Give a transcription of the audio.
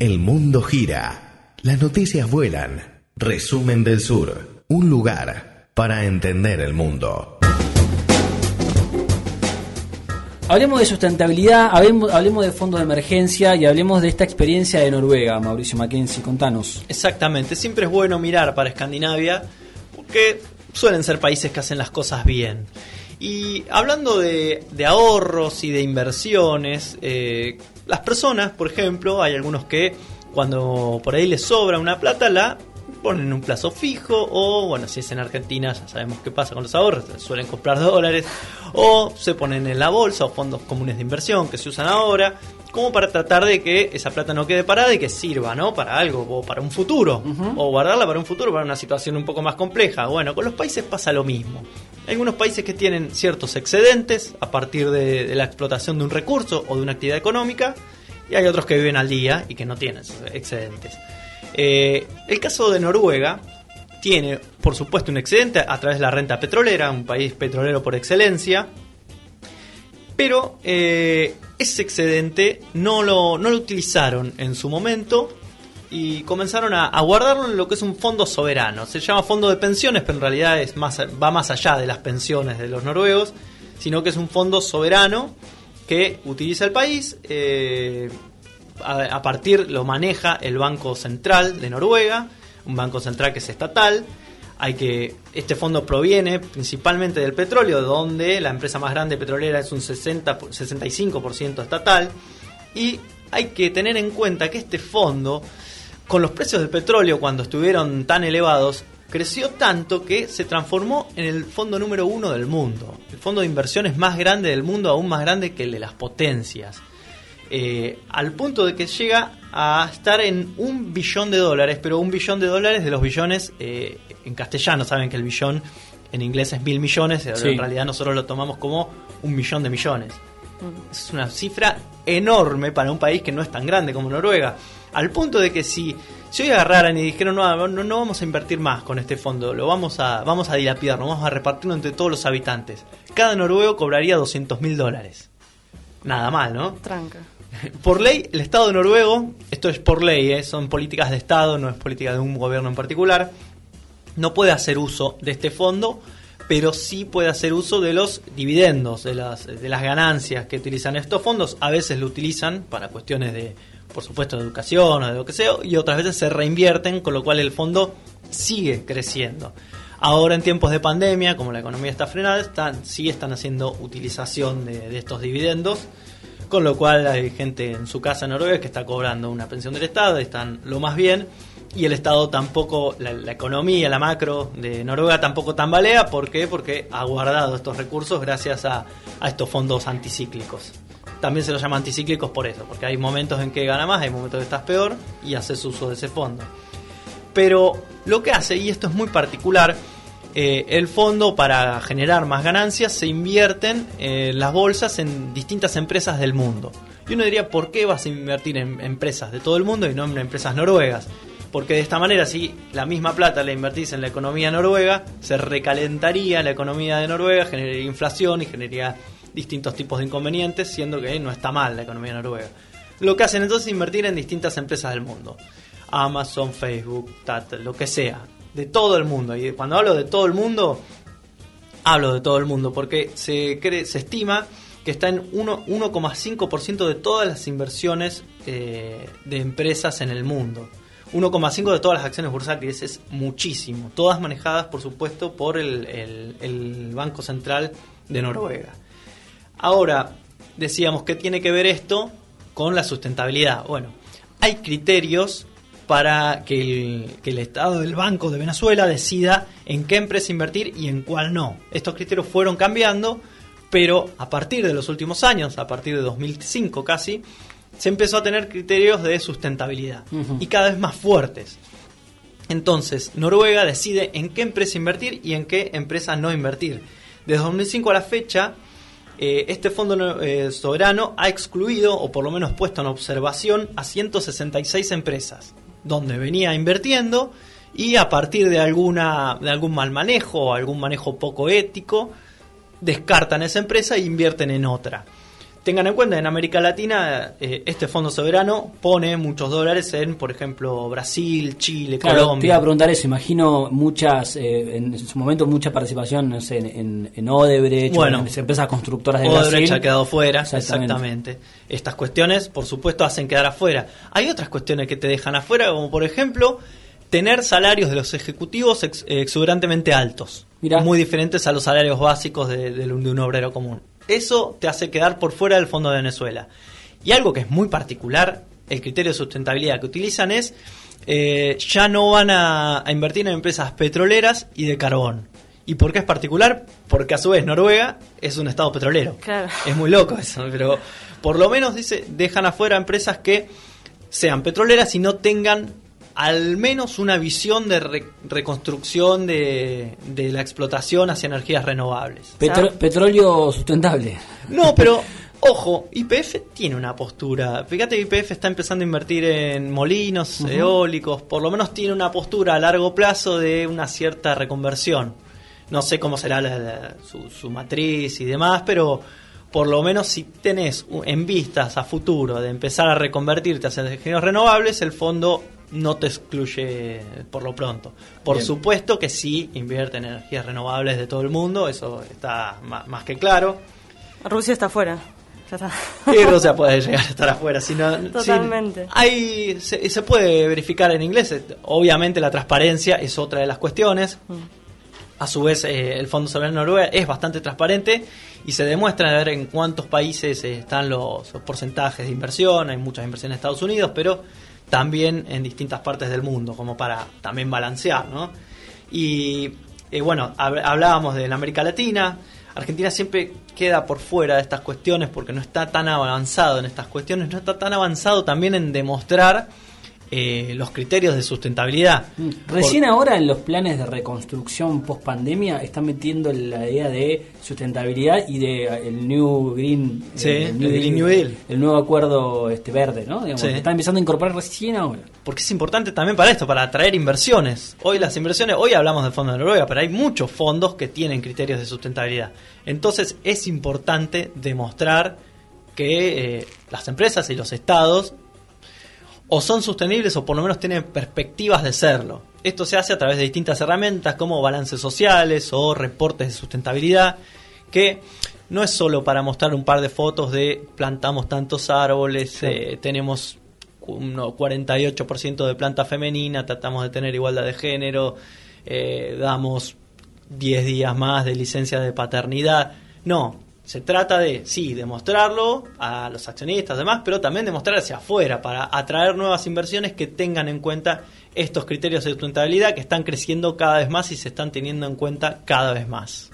El mundo gira. Las noticias vuelan. Resumen del Sur. Un lugar para entender el mundo. Hablemos de sustentabilidad, hablemos, hablemos de fondos de emergencia y hablemos de esta experiencia de Noruega, Mauricio Mackenzie. Contanos. Exactamente, siempre es bueno mirar para Escandinavia porque suelen ser países que hacen las cosas bien. Y hablando de, de ahorros y de inversiones, eh, las personas, por ejemplo, hay algunos que cuando por ahí les sobra una plata la ponen en un plazo fijo o, bueno, si es en Argentina ya sabemos qué pasa con los ahorros, suelen comprar dólares o se ponen en la bolsa o fondos comunes de inversión que se usan ahora como para tratar de que esa plata no quede parada y que sirva, ¿no? Para algo o para un futuro o guardarla para un futuro, para una situación un poco más compleja. Bueno, con los países pasa lo mismo. Hay algunos países que tienen ciertos excedentes a partir de, la explotación de un recurso o de una actividad económica y hay otros que viven al día y que no tienen excedentes. Eh, el caso de Noruega tiene, por supuesto, un excedente a través de la renta petrolera, un país petrolero por excelencia, pero eh, ese excedente no lo, no lo utilizaron en su momento y comenzaron a, a, guardarlo en lo que es un fondo soberano. Se llama fondo de pensiones, pero en realidad es más, va más allá de las pensiones de los noruegos, sino que es un fondo soberano que utiliza el país. Eh, a, partir lo maneja el Banco Central de Noruega, un banco central que es estatal. Hay que este fondo proviene principalmente del petróleo, donde la empresa más grande petrolera es un 60 65% estatal y hay que tener en cuenta que este fondo con los precios del petróleo cuando estuvieron tan elevados creció tanto que se transformó en el fondo número uno del mundo. El fondo de inversiones más grande del mundo, aún más grande que el de las potencias. Eh, al punto de que llega a estar en un billón de dólares, pero un billón de dólares de los billones eh, en castellano, saben que el billón en inglés es mil millones, sí. en realidad nosotros lo tomamos como un millón de millones. Mm. Es una cifra enorme para un país que no es tan grande como Noruega. Al punto de que si, si hoy agarraran y dijeron no, no, no vamos a invertir más con este fondo, lo vamos a, vamos a dilapidarlo, vamos a repartirlo entre todos los habitantes. Cada noruego cobraría 200 mil dólares. Nada mal, ¿no? Tranca. Por ley, el Estado noruego, esto es por ley, ¿eh? son políticas de Estado, no es política de un gobierno en particular, no puede hacer uso de este fondo, pero sí puede hacer uso de los dividendos, de las, de las ganancias que utilizan estos fondos. A veces lo utilizan para cuestiones de, por supuesto, de educación o de lo que sea, y otras veces se reinvierten, con lo cual el fondo sigue creciendo. Ahora en tiempos de pandemia, como la economía está frenada, están, sí están haciendo utilización de, estos dividendos con lo cual hay gente en su casa en Noruega que está cobrando una pensión del Estado, están lo más bien, y el Estado tampoco, la, la, economía, la macro de Noruega tampoco tambalea, ¿por qué? Porque ha guardado estos recursos gracias a estos fondos anticíclicos. También se los llama anticíclicos por eso, porque hay momentos en que gana más, hay momentos que estás peor y haces uso de ese fondo. Pero lo que hace, y esto es muy particular, eh, el fondo para generar más ganancias se invierten eh, las bolsas en distintas empresas del mundo. Y uno diría, ¿por qué vas a invertir en empresas de todo el mundo y no en empresas noruegas? Porque de esta manera, si la misma plata la invertís en la economía noruega, se recalentaría la economía de Noruega, generaría inflación y generaría distintos tipos de inconvenientes, siendo que no está mal la economía noruega. Lo que hacen entonces es invertir en distintas empresas del mundo. Amazon, Facebook, Tata, lo que sea de todo el mundo. Y cuando hablo de todo el mundo, hablo de todo el mundo, porque se, cree, se estima que está en 1,5% de todas las inversiones eh, de empresas en el mundo. 1,5% de todas las acciones bursátiles es muchísimo. Todas manejadas, por supuesto, por el, Banco Central de Noruega. Ahora, decíamos que tiene que ver esto con la sustentabilidad. Bueno, hay criterios para que el, que el, Estado del Banco de Venezuela decida en qué empresa invertir y en cuál no. Estos criterios fueron cambiando, pero a partir de los últimos años, a partir de 2005 casi, se empezó a tener criterios de sustentabilidad uh -huh. y cada vez más fuertes. Entonces, Noruega decide en qué empresa invertir y en qué empresa no invertir. Desde 2005 a la fecha, eh, este fondo eh, soberano ha excluido, o por lo menos puesto en observación, a 166 empresas donde venía invirtiendo y a partir de alguna de algún mal manejo o algún manejo poco ético descartan esa empresa e invierten en otra. Tengan en cuenta, en América Latina eh, este fondo soberano pone muchos dólares en, por ejemplo, Brasil, Chile, Claro, te iba Colombia. a preguntar eso. Imagino muchas, eh, en su momento, mucha participación no sé, en, en, Odebrecht, Bueno. en las empresas constructoras de Odebrecht Brasil. ha quedado fuera, Exactamente. exactamente. Estas cuestiones, por supuesto, hacen quedar afuera. Hay otras cuestiones que te dejan afuera, como por ejemplo, tener salarios de los ejecutivos ex- exuberantemente altos. Mirá. Muy diferentes a los salarios básicos de, de un de un obrero común. Eso te hace quedar por fuera del Fondo de Venezuela. Y algo que es muy particular, el criterio de sustentabilidad que utilizan es, eh, ya no van a, a invertir en empresas petroleras y de carbón. ¿Y por qué es particular? Porque a su vez Noruega es un estado petrolero. Claro. Es muy loco eso, pero por lo menos dice, dejan afuera empresas que sean petroleras y no tengan al menos una visión de re- reconstrucción de, de la explotación hacia energías renovables. Petro- petróleo sustentable. No, pero ojo, IPF tiene una postura. Fíjate que IPF está empezando a invertir en molinos eólicos, por lo menos tiene una postura a largo plazo de una cierta reconversión. No sé cómo será la- la- su, su matriz y demás, pero por lo menos si tenés en vistas a futuro de empezar a reconvertirte hacia energías renovables, el fondo no te excluye por lo pronto. Por Bien. supuesto que sí invierte en energías renovables de todo el mundo, eso está más que claro. Rusia está afuera. Ya está. Y Rusia puede llegar a estar afuera. Si no, si- Totalmente. hay, se, se puede verificar en inglés. eh, Obviamente la transparencia es otra de las cuestiones. A su vez, eh, el Fondo Soberano de Noruega es bastante transparente y se demuestra de ver en cuántos países eh, están los, los porcentajes de inversión. Hay muchas inversiones en Estados Unidos, pero también en distintas partes del mundo, como para también balancear, ¿no? Y eh, bueno, hab- hablábamos de la América Latina. Argentina siempre queda por fuera de estas cuestiones porque no está tan avanzado en estas cuestiones, no está tan avanzado también en demostrar eh, los criterios de sustentabilidad. Recién Por- ahora en los planes de reconstrucción post pandemia están metiendo la idea de sustentabilidad y de eh, el New Green, Sí, eh, el Green New Deal. el nuevo acuerdo este verde, ¿no? Digamos, Sí. están empezando a incorporar recién ahora. porque es importante también para esto, para atraer inversiones. Hoy las inversiones, hoy hablamos del Fondo de Noruega, pero hay muchos fondos que tienen criterios de sustentabilidad. Entonces es importante demostrar que eh, las empresas y los estados o son sostenibles o por lo menos tienen perspectivas de serlo. Esto se hace a través de distintas herramientas como balances sociales o reportes de sustentabilidad, que no es solo para mostrar un par de fotos de plantamos tantos árboles, eh, tenemos un 48% de planta femenina, tratamos de tener igualdad de género, eh, damos 10 días más de licencia de paternidad. No, se trata de, sí, demostrarlo a los accionistas demás, pero también demostrar hacia afuera para atraer nuevas inversiones que tengan en cuenta estos criterios de sustentabilidad que están creciendo cada vez más y se están teniendo en cuenta cada vez más.